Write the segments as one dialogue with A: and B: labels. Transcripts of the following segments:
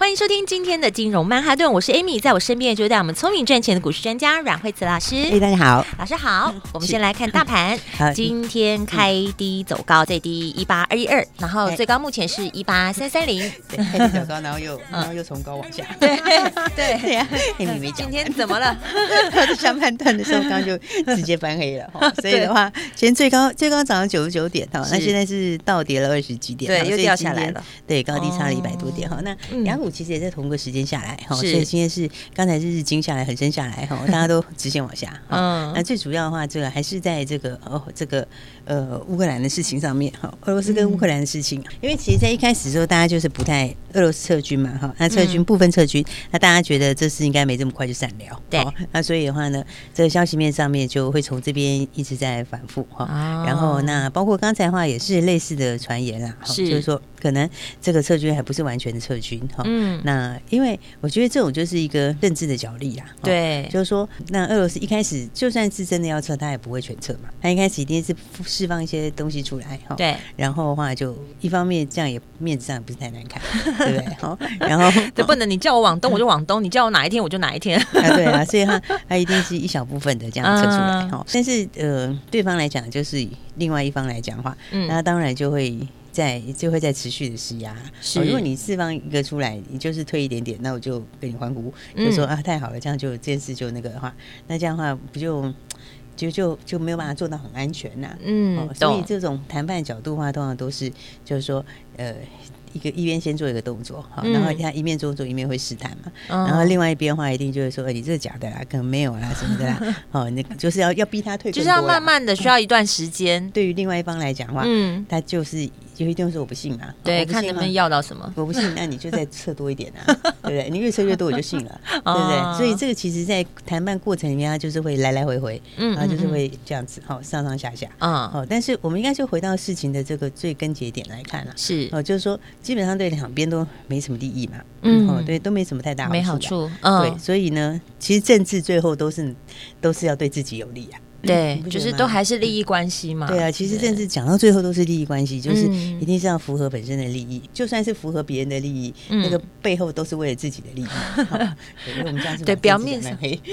A: 欢迎收听今天的金融曼哈顿，我是 Amy，在我身边就是带我们聪明赚钱的股市专家阮慧慈老师。
B: 哎，大家好，
A: 老师好。我们先来看大盘，今天开低走高，最低一八二一二，然后最高目前是一八三三零，
B: 开低走高，然后又然后又从高往下。
A: 对对对呀
B: ，Amy 没讲。
A: 今天怎么了？
B: 上半段的时候刚刚就直接翻黑了，所以的话，今天最高最高涨到九十九点哈，那现在是倒跌了二十几点，
A: 对，又掉下来了，
B: 对，高低差了一百多点哈。那两股。其实也在同个时间下来哈，所以今天是刚才是日经下来，很深下来哈，大家都直线往下。嗯，那最主要的话，这个还是在这个哦，这个呃乌克兰的事情上面哈，俄罗斯跟乌克兰的事情，因为其实，在一开始的时候，大家就是不太俄罗斯撤军嘛哈，那撤军部分撤军，那大家觉得这事应该没这么快就散了。对，那所以的话呢，这个消息面上面就会从这边一直在反复哈。然后那包括刚才的话也是类似的传言啦，就是说可能这个撤军还不是完全的撤军哈。嗯，那因为我觉得这种就是一个政治的角力啦。对，就是说，那俄罗斯一开始就算是真的要撤，他也不会全撤嘛。他一开始一定是释放一些东西出来哈。对，然后的话就一方面这样也面子上也不是太难看，对不对？好，然后
A: 这不能你叫我往东我就往东，你叫我哪一天我就哪一天。
B: 啊，对啊，所以他他一定是一小部分的这样撤出来哈。但是呃，对方来讲就是另外一方来讲的话，那当然就会。在就会在持续的施压。是，如果你释放一个出来，你就是退一点点，那我就给你欢呼，就说啊太好了，这样就这件事就那个的话，那这样的话不就就就就没有办法做到很安全呐？嗯，所以这种谈判角度的话，通常都是就是说呃。一个一边先做一个动作，好，然后他一面做做一面会试探嘛，嗯、然后另外一边的话一定就会说，哎，你这是假的啦，可能没有啦什么的啦，哦，那个就是要要逼他退，就是要
A: 慢慢的需要一段时间。
B: 对于另外一方来讲的话，嗯，他就是。就一定说我不信嘛，
A: 对，看能不能要到什么。
B: 我不信，那你就再撤多一点啊，对不对？你越撤越多，我就信了，对不对？所以这个其实，在谈判过程里面，它就是会来来回回，嗯，然后就是会这样子，好，上上下下，嗯，好。但是我们应该就回到事情的这个最根结点来看了，是，哦，就是说，基本上对两边都没什么利益嘛，嗯，哦，对，都没什么太大没好处，对，所以呢，其实政治最后都是都是要对自己有利啊。
A: 对，就是都还是利益关系嘛。
B: 对啊，其实政治讲到最后都是利益关系，就是一定是要符合本身的利益，就算是符合别人的利益，那个背后都是为了自己的利益。对，因为我们这样是对表面上黑。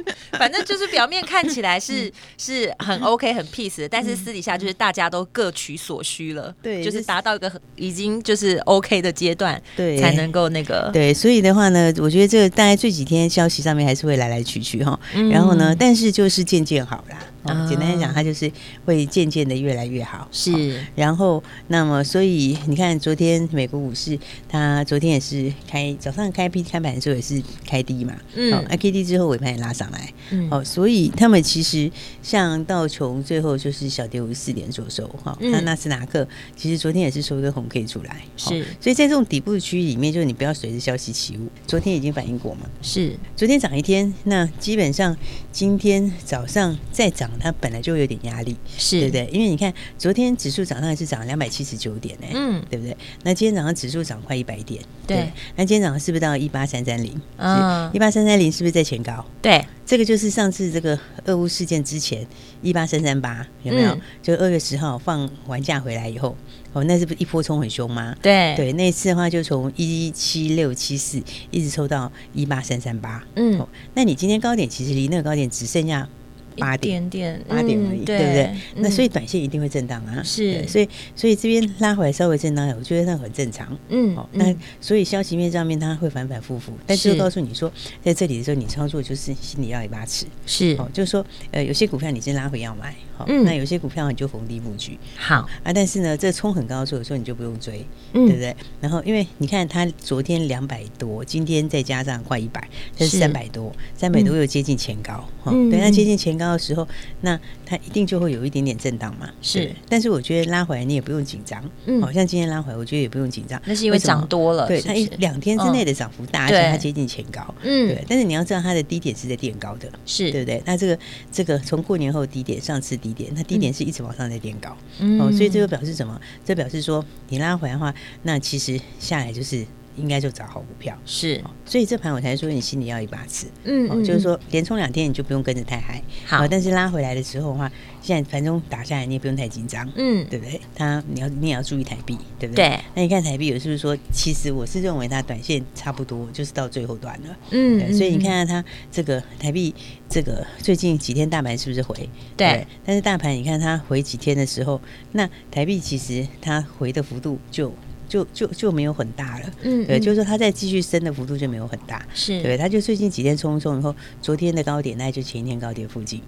A: 反正就是表面看起来是是很 OK 很 peace 的，但是私底下就是大家都各取所需了，对，就是达到一个已经就是 OK 的阶段，对，才能够那个
B: 对。所以的话呢，我觉得这个大概这几天消息上面还是会来来去去哈，然后呢，但是就是渐渐好啦。哦、简单来讲，它就是会渐渐的越来越好。是，哦、然后那么所以你看，昨天美国股市，它昨天也是开早上开 P 开盘的时候也是开低嘛，嗯，哦，K D 之后尾盘也拉上来，嗯，哦，所以他们其实像道琼最后就是小跌五十四点左右，哈、哦，那纳斯达克其实昨天也是收一个红 K 出来，是、哦，所以在这种底部区域里面，就是你不要随着消息起舞。昨天已经反映过嘛，是，昨天涨一天，那基本上今天早上再涨。它本来就有点压力，是对不对？因为你看，昨天指数涨上来是涨了两百七十九点呢，嗯，对不对？那今天早上指数涨快一百点，对。那今天早上是不是到一八三三零？嗯，一八三三零是不是在前高？对，这个就是上次这个俄乌事件之前一八三三八有没有？就二月十号放完假回来以后，哦，那是不是一波冲很凶吗？对对，那次的话就从一七六七四一直抽到一八三三八，嗯，那你今天高点其实离那个高点只剩下。八点点，八点而已，对不对？那所以短线一定会震荡啊，是，所以所以这边拉回来稍微震荡，我觉得那很正常，嗯，好，那所以消息面上面它会反反复复，但是告诉你说，在这里的时候你操作就是心里要一把尺，是，哦，就是说，呃，有些股票你先拉回要买，好，那有些股票你就逢低布局。
A: 好
B: 啊，但是呢，这冲很高的时候，你就不用追，对不对？然后因为你看它昨天两百多，今天再加上快一百，这是三百多，三百多又接近前高。嗯，对它接近前高的时候，那它一定就会有一点点震荡嘛。是，但是我觉得拉回来你也不用紧张。嗯，好像今天拉回来，我觉得也不用紧张。
A: 那是因为涨多了，
B: 对它一两天之内的涨幅大，而且它接近前高。嗯，对。但是你要知道它的低点是在垫高的，是对不对？那这个这个从过年后低点，上次低点，那低点是一直往上在垫高。嗯，哦，所以这个表示什么？这表示说你拉回来的话，那其实下来就是。应该就找好股票。是，所以这盘我才说你心里要一把尺，嗯，就是说连冲两天你就不用跟着太嗨，好，但是拉回来的时候的话，现在盘中打下来你也不用太紧张，嗯，对不对？它你要你也要注意台币，对不对？对，那你看台币有是不是说，其实我是认为它短线差不多就是到最后段了，嗯，所以你看看它这个台币这个最近几天大盘是不是回？对，但是大盘你看它回几天的时候，那台币其实它回的幅度就。就就就没有很大了，嗯，对，就是说它再继续升的幅度就没有很大，是对，它就最近几天冲冲以后，昨天的高点那就前一天高点附近，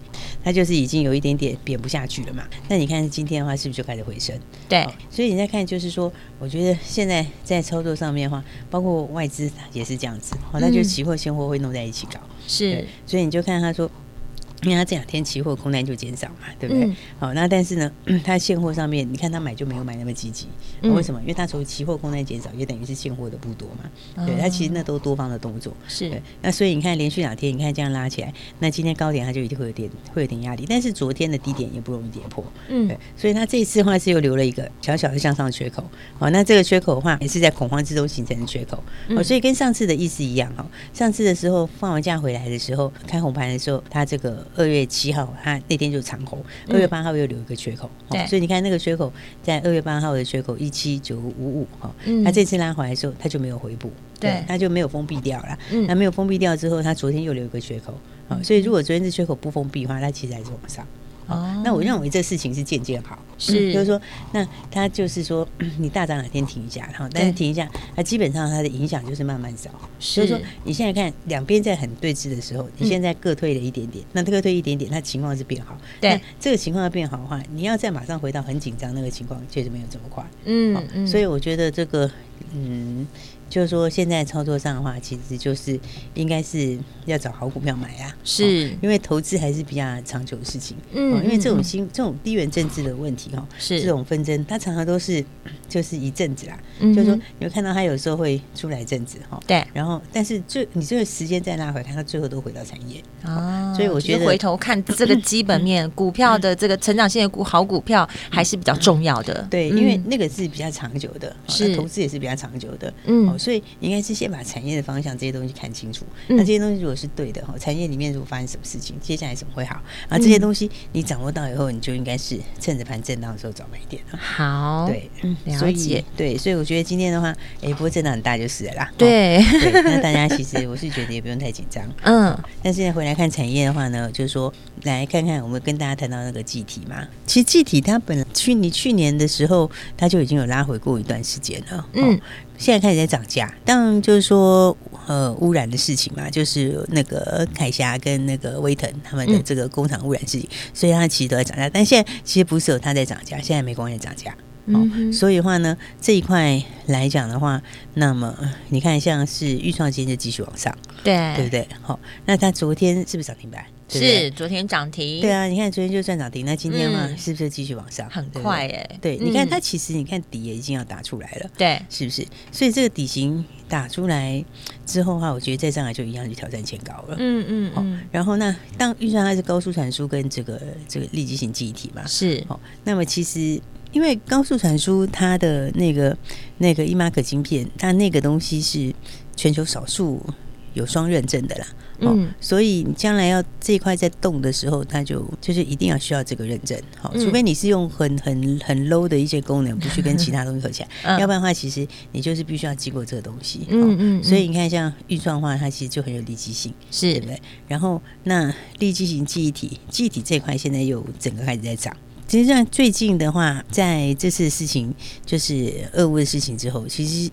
B: 它就是已经有一点点贬不下去了嘛。那你看今天的话，是不是就开始回升？对，所以你再看，就是说，我觉得现在在操作上面的话，包括外资也是这样子，好，那就期货现货会弄在一起搞，是，所以你就看他说。因为它这两天期货空单就减少嘛，对不对？好、嗯，那但是呢，它现货上面，你看它买就没有买那么积极，嗯、为什么？因为它从期货空单减少，也等于是现货的不多嘛。哦、对，它其实那都多方的动作。是。那所以你看连续两天，你看这样拉起来，那今天高点它就一定会有点会有点压力，但是昨天的低点也不容易跌破。嗯。对，所以它这一次的话是又留了一个小小的向上缺口。好，那这个缺口的话也是在恐慌之中形成的缺口。哦，所以跟上次的意思一样哈。上次的时候放完假回来的时候，开红盘的时候，它这个。二月七号，它那天就长红。二月八号又留一个缺口，对，所以你看那个缺口在二月八号的缺口一七九五五哈，它这次拉回来的时候，它就没有回补，对，它就没有封闭掉了。那没有封闭掉之后，它昨天又留一个缺口，所以如果昨天这缺口不封闭的话，它其实还是往上。哦，那我认为这事情是渐渐好，是，就是说，那他就是说，你大涨哪天停一下，然后但是停一下，它基本上它的影响就是慢慢少。所以说，你现在看两边在很对峙的时候，你现在各退了一点点，那各退一点点，它情况是变好。对，这个情况要变好的话，你要再马上回到很紧张那个情况，确实没有这么快。嗯嗯，所以我觉得这个，嗯。就是说，现在操作上的话，其实就是应该是要找好股票买啊，是因为投资还是比较长久的事情。嗯，因为这种新这种地缘政治的问题哈，是这种纷争，它常常都是就是一阵子啦。就是说，你会看到它有时候会出来一阵子哈，对，然后但是最你这个时间再拉回，它最后都回到产业啊。所以我觉得回头看这个基本面，股票的这个成长性的股好股票还是比较重要的。对，因为那个是比较长久的，是投资也是比较长久的。嗯。所以应该是先把产业的方向这些东西看清楚。那这些东西如果是对的哈，产业里面如果发生什么事情，接下来怎么会好？啊，这些东西你掌握到以后，你就应该是趁着盘震荡的时候找买点了。好，对，了解。对，所以我觉得今天的话，哎，不过震荡很大就是了啦。对，那大家其实我是觉得也不用太紧张。嗯，但现在回来看产业的话呢，就是说来看看我们跟大家谈到那个记忆体嘛。其实记忆体它本来去你去年的时候，它就已经有拉回过一段时间了。嗯。现在开始在涨价，当然就是说，呃，污染的事情嘛，就是那个凯霞跟那个威腾他们的这个工厂污染事情，嗯、所以它其实都在涨价。但现在其实不是有它在涨价，现在美光也涨价。哦，嗯、所以的话呢，这一块来讲的话，那么你看，像是预创今天就继续往上，对，对不对？好，那它昨天是不是涨停板？对对是昨天涨停，对啊，你看昨天就算涨停，那今天嘛，是不是继续往上？很快哎，对，你看它其实你看底也已经要打出来了，对，是不是？所以这个底型打出来之后的话，我觉得再上来就一样去挑战前高了，嗯嗯好，然后那当预算它是高速传输跟这个这个立即型记忆体嘛，是。哦，那么其实因为高速传输它的那个那个 eMark 晶片，它那个东西是全球少数有双认证的啦。嗯，所以你将来要这一块在动的时候，它就就是一定要需要这个认证，好，除非你是用很很很 low 的一些功能，不去跟其他东西合起来，嗯、要不然的话，其实你就是必须要经过这个东西，嗯嗯，所以你看像预算的话，它其实就很有立即性，是。对不对？然后那立即型记忆体，记忆体这块现在又整个开始在涨，其实像最近的话，在这次事情就是俄乌的事情之后，其实。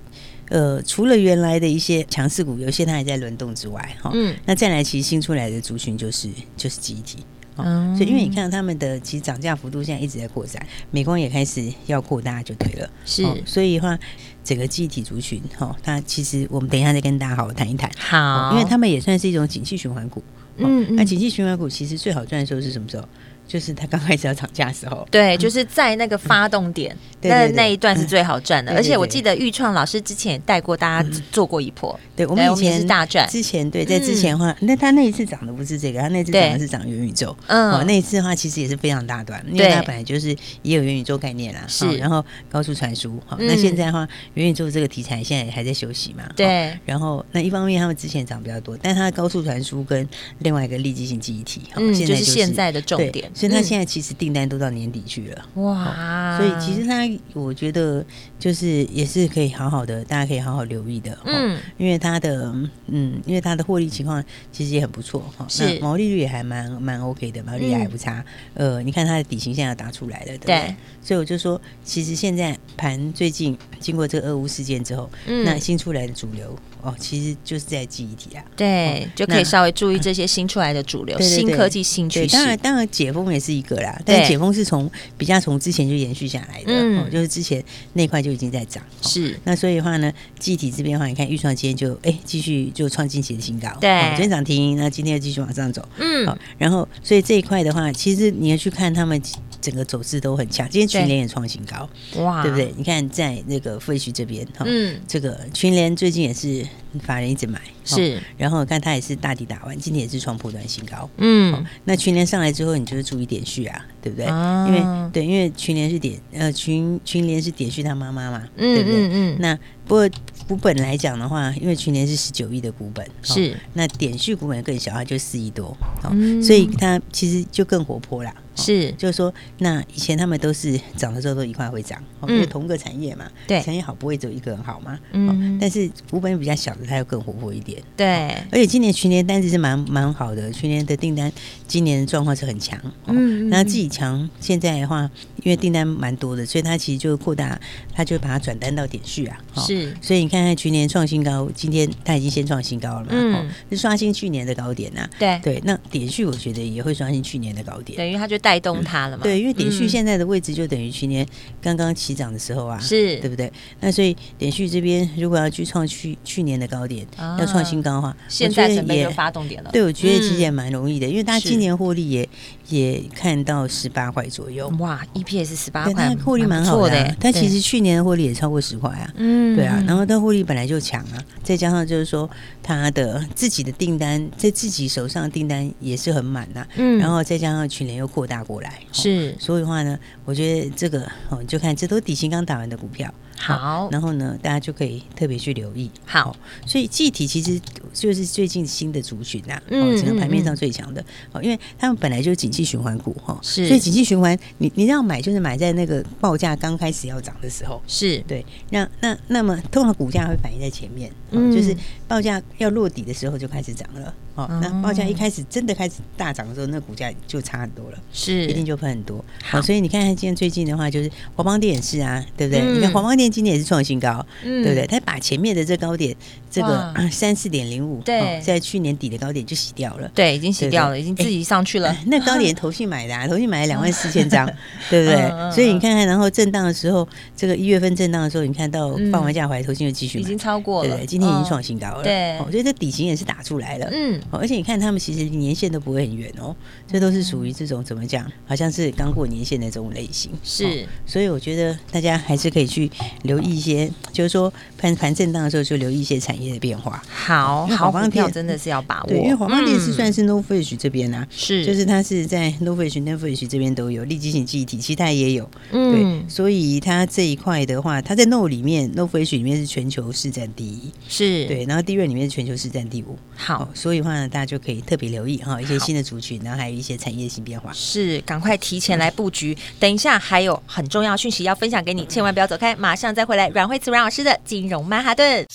B: 呃，除了原来的一些强势股，有些它还在轮动之外，哈，嗯，那再来其实新出来的族群就是就是记忆体，哦，所以因为你看到他们的其实涨价幅度现在一直在扩展，美光也开始要扩大就对了。
A: 是，
B: 所以的话整个记忆体族群哈，它其实我们等一下再跟大家好好谈一谈。
A: 好，
B: 因为他们也算是一种景气循环股。嗯，那景气循环股其实最好赚的时候是什么时候？就是他刚开始要涨价的时候，
A: 对，就是在那个发动点，那那一段是最好赚的。而且我记得玉创老师之前也带过大家做过一波，
B: 对，我们以前
A: 是大赚。
B: 之前对，在之前的话，那他那一次涨的不是这个，他那次涨的是涨元宇宙。嗯，那一次的话其实也是非常大段，因为他本来就是也有元宇宙概念啦，是，然后高速传输。好，那现在的话，元宇宙这个题材现在还在休息嘛？对。然后那一方面他们之前涨比较多，但它的高速传输跟另外一个立即性记忆体，
A: 嗯，就是现在的重点。
B: 所以他现在其实订单都到年底去了，哇！所以其实他，我觉得就是也是可以好好的，大家可以好好留意的，嗯，因为他的，嗯，因为他的获利情况其实也很不错，哈，是。毛利率也还蛮蛮 OK 的，毛利率还不差，呃，你看它的底薪现在要打出来了，对不对？所以我就说，其实现在盘最近经过这个俄乌事件之后，那新出来的主流。哦，其实就是在记忆体啊，
A: 对，就可以稍微注意这些新出来的主流、新科技、新趋势。
B: 当然，当然解封也是一个啦，但解封是从比较从之前就延续下来的，哦，就是之前那块就已经在涨。是，那所以的话呢，记忆体这边的话，你看预算今天就哎继续就创近期的新高，对，昨天涨停，那今天又继续往上走，嗯，好，然后所以这一块的话，其实你要去看他们。整个走势都很强，今天群联也创新高，哇，对不对？你看在那个富时这边，哈，嗯，这个群联最近也是法人一直买，是，然后看它也是大底打完，今天也是创破段新高，嗯，那群联上来之后，你就是注意点序啊，对不对？因为对，因为群联是点呃群群联是点序他妈妈嘛，对不对？嗯，那不过股本来讲的话，因为群联是十九亿的股本，是，那点序股本更小，它就四亿多，嗯。所以它其实就更活泼啦。是，就是说，那以前他们都是涨的时候都一块会涨，因为同个产业嘛，对，产业好不会只有一个人好嘛，嗯，但是股本比较小的，它又更活泼一点，对，而且今年全年单子是蛮蛮好的，去年的订单今年的状况是很强，嗯，那自己强，现在的话，因为订单蛮多的，所以它其实就扩大，它就把它转单到点序啊，是，所以你看看去年创新高，今天它已经先创新高了嘛，嗯，是刷新去年的高点呐，对。对，那点序我觉得也会刷新去年的高点，
A: 等于它就带。动它了嘛？
B: 对，因为点序现在的位置就等于去年刚刚起涨的时候啊，是对不对？那所以点序这边如果要去创去去年的高点，要创新高的话，
A: 现在准备就发动点了。
B: 对，我觉得其实也蛮容易的，因为大家今年获利也也看到十八块左右。
A: 哇，EPS 十八块，
B: 获利蛮好的。它其实去年的获利也超过十块啊。嗯，对啊。然后它获利本来就强啊，再加上就是说它的自己的订单在自己手上订单也是很满呐。嗯，然后再加上去年又扩大。过来是，所以的话呢，我觉得这个哦，就看这都底薪刚打完的股票。好，然后呢，大家就可以特别去留意。好，所以气体其实就是最近新的族群呐，嗯，整个盘面上最强的。哦，因为他们本来就是景气循环股哈，是，所以景气循环，你你要买就是买在那个报价刚开始要涨的时候，是。对。那那那么通常股价会反映在前面，嗯，就是报价要落底的时候就开始涨了，哦，那报价一开始真的开始大涨的时候，那股价就差很多了，是，一定就喷很多。好，所以你看看今天最近的话，就是华邦电也是啊，对不对？你看华邦电。今年也是创新高，对不对？他把前面的这高点，这个 三四点零五，对，在去年底的高点就洗掉了，
A: 对，已经洗掉了，已经自己上去了。
B: 那高点投信买的，啊，投信买了两万四千张，对不对？所以你看看，然后震荡的时候，这个一月份震荡的时候，你看到放完假回来，投信又继续买，
A: 已经超过了，
B: 对对？今天已经创新高了，对，我觉得这底型也是打出来了，嗯，而且你看他们其实年限都不会很远哦，这都是属于这种怎么讲，好像是刚过年限的这种类型，是，所以我觉得大家还是可以去留意一些。就是说盘盘震荡的时候，就留意一些产业的变化。
A: 好，好，方票真的是要把握。
B: 对，因为华邦电是算是 NOFRESH 这边啊，是，就是它是在 NOFRESH、NOFRESH 这边都有立即型记忆体，其他也有。嗯，对，所以它这一块的话，它在 NO 里面，NOFRESH 里面是全球市占第一，是对，然后 DRAM 里面是全球市占第五。好，所以的话呢，大家就可以特别留意哈，一些新的族群，然后还有一些产业性变化。
A: 是，赶快提前来布局。等一下还有很重要讯息要分享给你，千万不要走开，马上上再回来。阮慧慈阮老师的金融曼哈顿。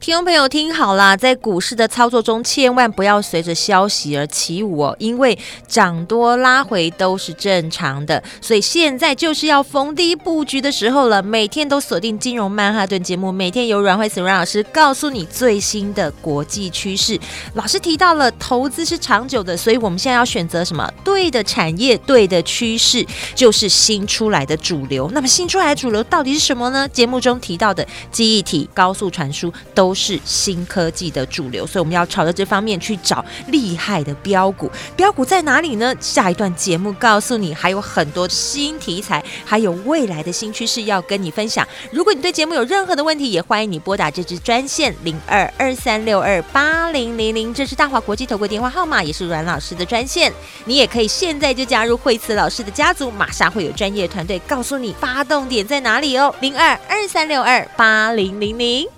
A: 听众朋友听好啦，在股市的操作中，千万不要随着消息而起舞哦，因为涨多拉回都是正常的。所以现在就是要逢低布局的时候了。每天都锁定金融曼哈顿节目，每天由阮慧慈阮老师告诉你最新的国际趋势。老师提到了投资是长久的，所以我们现在要选择什么？对的产业，对的趋势，就是新出来的主流。那么新出来的主流到底是什么呢？节目中提到的记忆体、高速传输都都是新科技的主流，所以我们要朝着这方面去找厉害的标股。标股在哪里呢？下一段节目告诉你，还有很多新题材，还有未来的新趋势要跟你分享。如果你对节目有任何的问题，也欢迎你拨打这支专线零二二三六二八零零零，这是大华国际投顾电话号码，也是阮老师的专线。你也可以现在就加入惠慈老师的家族，马上会有专业团队告诉你发动点在哪里哦，零二二三六二八零零零。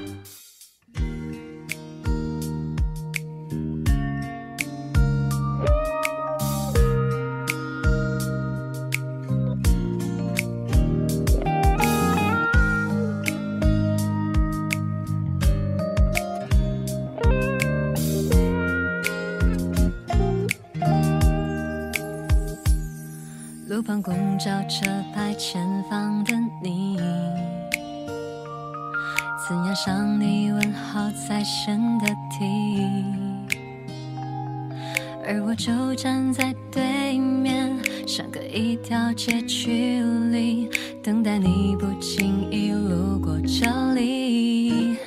C: 交车牌前方的你，怎样向你问好才显得体？而我就站在对面，相隔一条街距离，等待你不经意路过这里，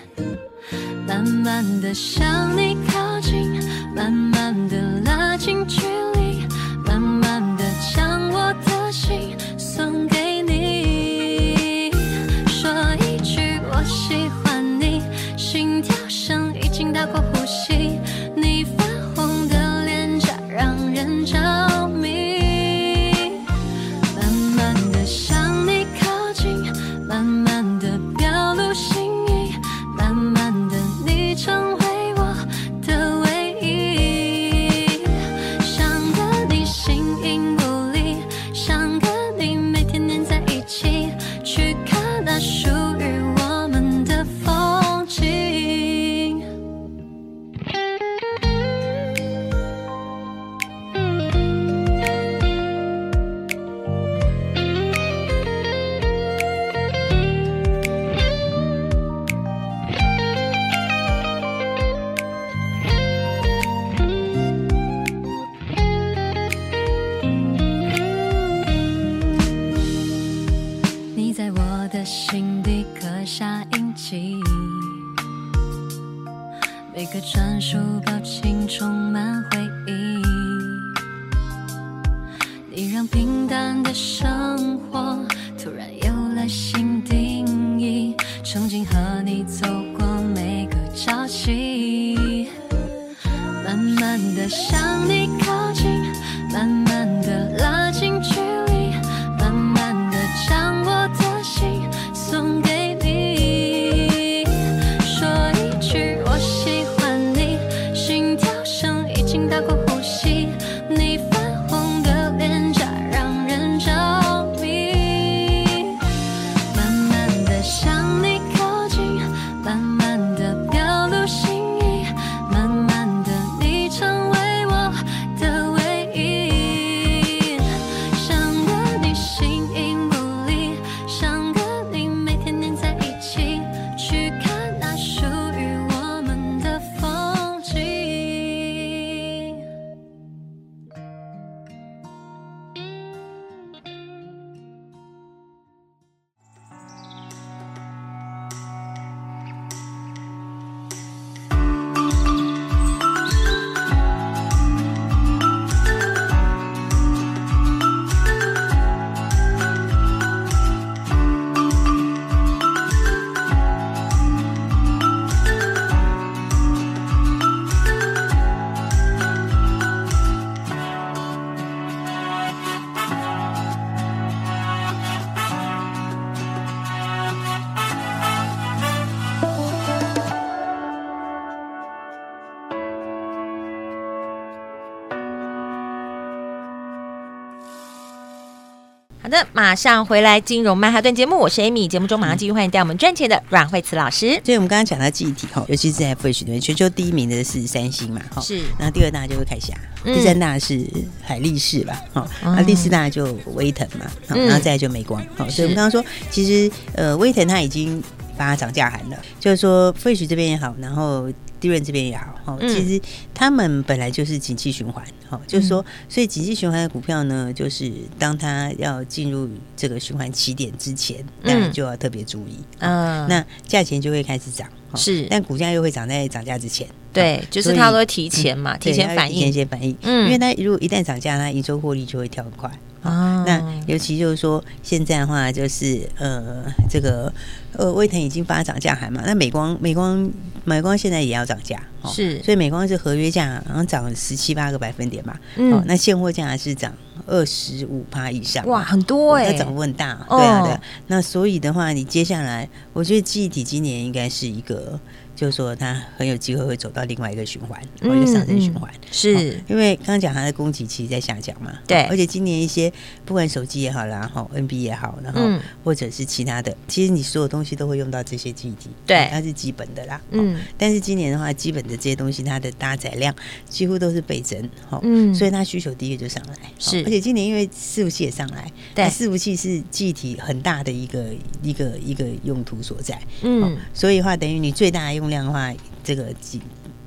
C: 慢慢的向你靠近，慢慢的和你走过
A: 每个朝夕。慢慢的向你靠近慢慢的马上回来金融曼哈顿节目，我是 Amy。节目中马上继续欢迎带我们赚钱的阮慧慈老师。
B: 所以我们刚刚讲到记忆体哈，尤其是在 Flash 里面，全球第一名的是三星嘛，哈，是。然后第二大就是凯霞，第三大是海力士吧，哈，那第四大就威腾嘛，然后再来就美光。好，所以我们刚刚说，其实呃，威腾它已经把它涨价函了，就是说 Flash 这边也好，然后。利润这边也好，哈，其实他们本来就是景气循环，哈，就是说，所以景气循环的股票呢，就是当它要进入这个循环起点之前，当然就要特别注意，嗯，那价钱就会开始涨，是，但股价又会涨在涨价之前，
A: 对，就是它会提前嘛，提前反应，
B: 提前反应，嗯，因为它如果一旦涨价，它营收获利就会跳很快。啊，那尤其就是说，现在的话就是呃，这个呃，威腾已经发涨价函嘛，那美光、美光、美光现在也要涨价，是，所以美光是合约价好像涨十七八个百分点吧，嗯，那现货价是涨二十五趴以上，
A: 哇，很多哎，
B: 那涨幅很大，对啊，对啊，那所以的话，你接下来，我觉得记忆体今年应该是一个。就是说，它很有机会会走到另外一个循环，或一个上升循环，是。因为刚刚讲它的供给其实在下降嘛，对，而且今年一些不管手机也好，然后 NB 也好，然后或者是其他的，其实你所有东西都会用到这些记忆体，对，它是基本的啦，嗯，但是今年的话，基本的这些东西它的搭载量几乎都是倍增，哈，嗯，所以它需求第一个就上来，是，而且今年因为伺服器也上来，对，伺服器是记忆体很大的一个一个一个用途所在，嗯，所以的话等于你最大的用。量的话，这个几。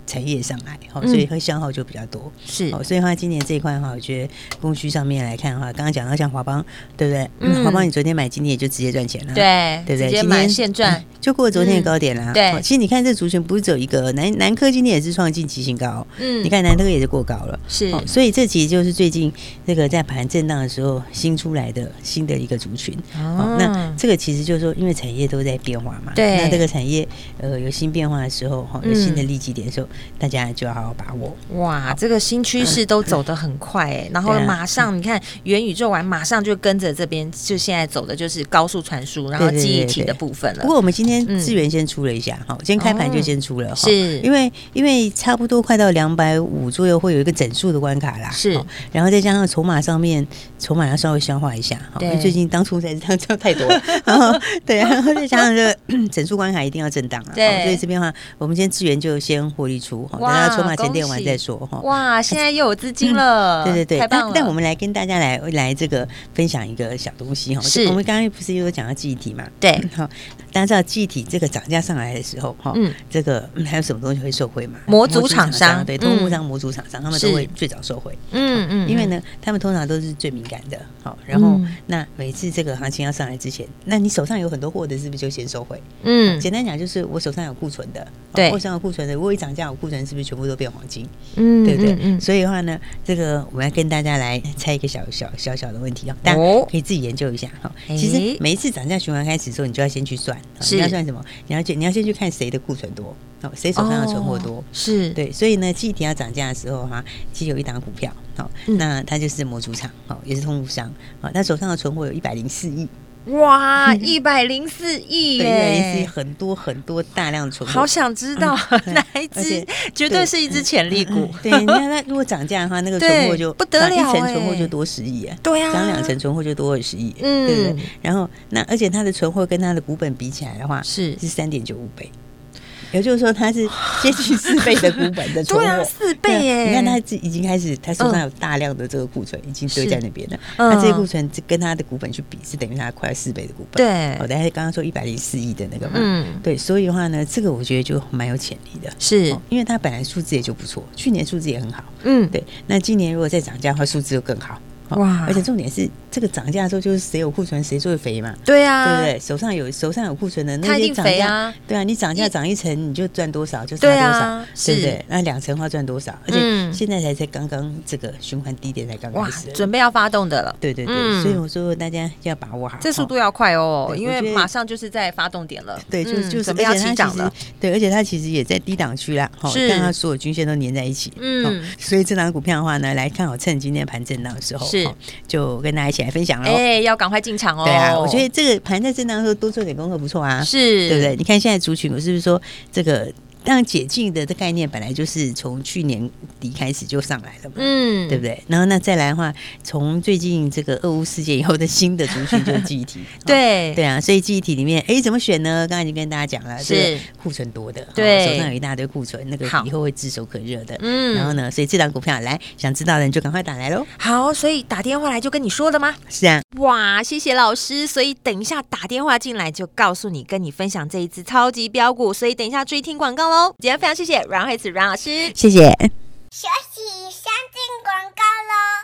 B: 产业上来，好，所以会消耗就比较多，是，哦，所以的话今年这一块的话，我觉得供需上面来看的话，刚刚讲到像华邦，对不对？嗯，华邦你昨天买，今天也就直接赚钱了，对，对不对？今天现赚，就过了昨天的高点了，对。其实你看这族群不是只有一个，南南科今天也是创近期新高，嗯，你看南科也是过高了，是，所以这其实就是最近那个在盘震荡的时候新出来的新的一个族群，哦，那这个其实就是说，因为产业都在变化嘛，对，那这个产业呃有新变化的时候，哈，有新的利基点的时候。大家就要好好把握。
A: 哇！这个新趋势都走得很快哎、欸，然后马上你看元宇宙完，马上就跟着这边，就现在走的就是高速传输，然后记忆体的部分了。
B: 不过我们今天资源先出了一下，哈，今天开盘就先出了，是因为因为差不多快到两百五左右会有一个整数的关卡啦，是，然后再加上筹码上面筹码要稍微消化一下，哈，因为最近当初在这样这太多，然后对，然后再加上这个 整数关卡一定要震荡啊，对，所以这边的话，我们今天资源就先获利出。等他筹码沉淀完再说哈。
A: 哇，现在又有资金了，
B: 对对对，但但我们来跟大家来来这个分享一个小东西哈。是，我们刚刚不是有讲到记忆体嘛？对，好，大家知道记忆体这个涨价上来的时候哈，嗯，这个还有什么东西会受惠嘛？
A: 模组厂商，
B: 对，通路商、模组厂商，他们都会最早受惠。嗯嗯，因为呢，他们通常都是最敏感的。好，然后那每次这个行情要上来之前，那你手上有很多货的，是不是就先收回？嗯，简单讲就是我手上有库存的，对，手上有库存的，如果一涨价，我库存是不是全部都变黄金？嗯，对不对？嗯，所以的话呢，这个我们要跟大家来猜一个小小小小的问题哦，大家可以自己研究一下哈。其实每一次涨价循环开始的时候，你就要先去算，你要算什么？你要去你要先去看谁的库存多，哦，谁手上的存货多？是对，所以呢，记忆体要涨价的时候哈，其实有一档股票，好，那它就是模组厂，好，也是通路商，好，他手上的存货有一百零四亿。
A: 哇，一百零四亿耶！
B: 很多很多大量存货。
A: 好想知道 哪一只？绝对是一只潜力股。
B: 对，你看它如果涨价的话，那个存货就不得了，一层存货就多十亿。对啊，涨两成存货就多二十亿。嗯，对不对？然后那而且它的存货跟它的股本比起来的话，是是三点九五倍。也就是说，它是接近四倍的股本的存货，对啊，四倍耶！你看，它已经开始，它手上有大量的这个库存，已经堆在那边了。那这些库存跟它的股本去比，是等于它快四倍的股本。对，我大家刚刚说一百零四亿的那个嘛，嗯，对，所以的话呢，这个我觉得就蛮有潜力的，是因为它本来数字也就不错，去年数字也很好，嗯，对。那今年如果再涨价的话，数字就更好。哇！而且重点是，这个涨价的时候就是谁有库存谁最肥嘛？对啊，对不对？手上有手上有库存的那些涨价，对啊，你涨价涨一成，你就赚多少，就差多少，对不对？那两成的话赚多少？而且现在才才刚刚这个循环低点才刚开始，
A: 准备要发动的了。
B: 对对对，所以我说大家要把握好，
A: 这速度要快哦，因为马上就是在发动点了。
B: 对，就就是准备要起涨了。对，而且它其实也在低档区啦，是，让它所有均线都粘在一起。嗯，所以这档股票的话呢，来看好趁今天盘震荡的时候。是，就跟大家一起来分享喽。哎，
A: 要赶快进场哦。
B: 对啊，我觉得这个盘在震荡的时候多做点功课不错啊。是，对不对？你看现在族群，我是不是说这个当然解禁的这概念本来就是从去年底开始就上来了嘛，嗯，对不对？然后那再来的话，从最近这个俄乌事件以后的新的族群就是记忆体，
A: 对
B: 对啊，所以记忆体里面，哎，怎么选呢？刚才已经跟大家讲了，是库存多的，对，手上有一大堆库存，那个以后会炙手可热的，嗯，然后呢，所以这档股票来想知道的人就赶快打来喽。
A: 好，所以打电话来就跟你说的吗？
B: 是啊，
A: 哇，谢谢老师，所以等一下打电话进来就告诉你，跟你分享这一支超级标股，所以等一下注意听广告喽。今天非常谢谢阮慧慈阮老师，
B: 谢谢。
D: 休息，先进广告喽。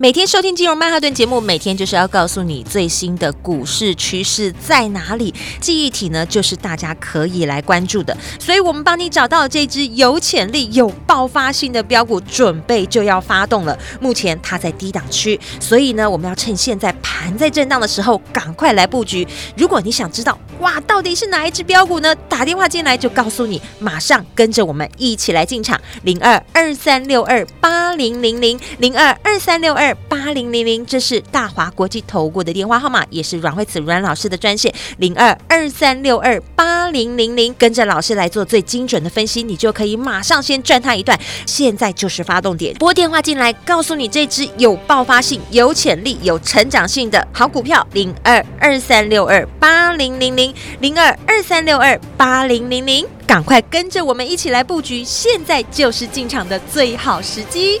A: 每天收听金融曼哈顿节目，每天就是要告诉你最新的股市趋势在哪里。记忆体呢，就是大家可以来关注的。所以我们帮你找到这只有潜力、有爆发性的标股，准备就要发动了。目前它在低档区，所以呢，我们要趁现在盘在震荡的时候，赶快来布局。如果你想知道，哇，到底是哪一只标股呢？打电话进来就告诉你，马上跟着我们一起来进场。零二二三六二八零零零零二二三六二。八零零零，这是大华国际投顾的电话号码，也是阮慧慈阮老师的专线零二二三六二八零零零，跟着老师来做最精准的分析，你就可以马上先赚他一段。现在就是发动点，拨电话进来，告诉你这只有爆发性、有潜力、有成长性的好股票，零二二三六二八零零零零二二三六二八零零零，赶快跟着我们一起来布局，现在就是进场的最好时机。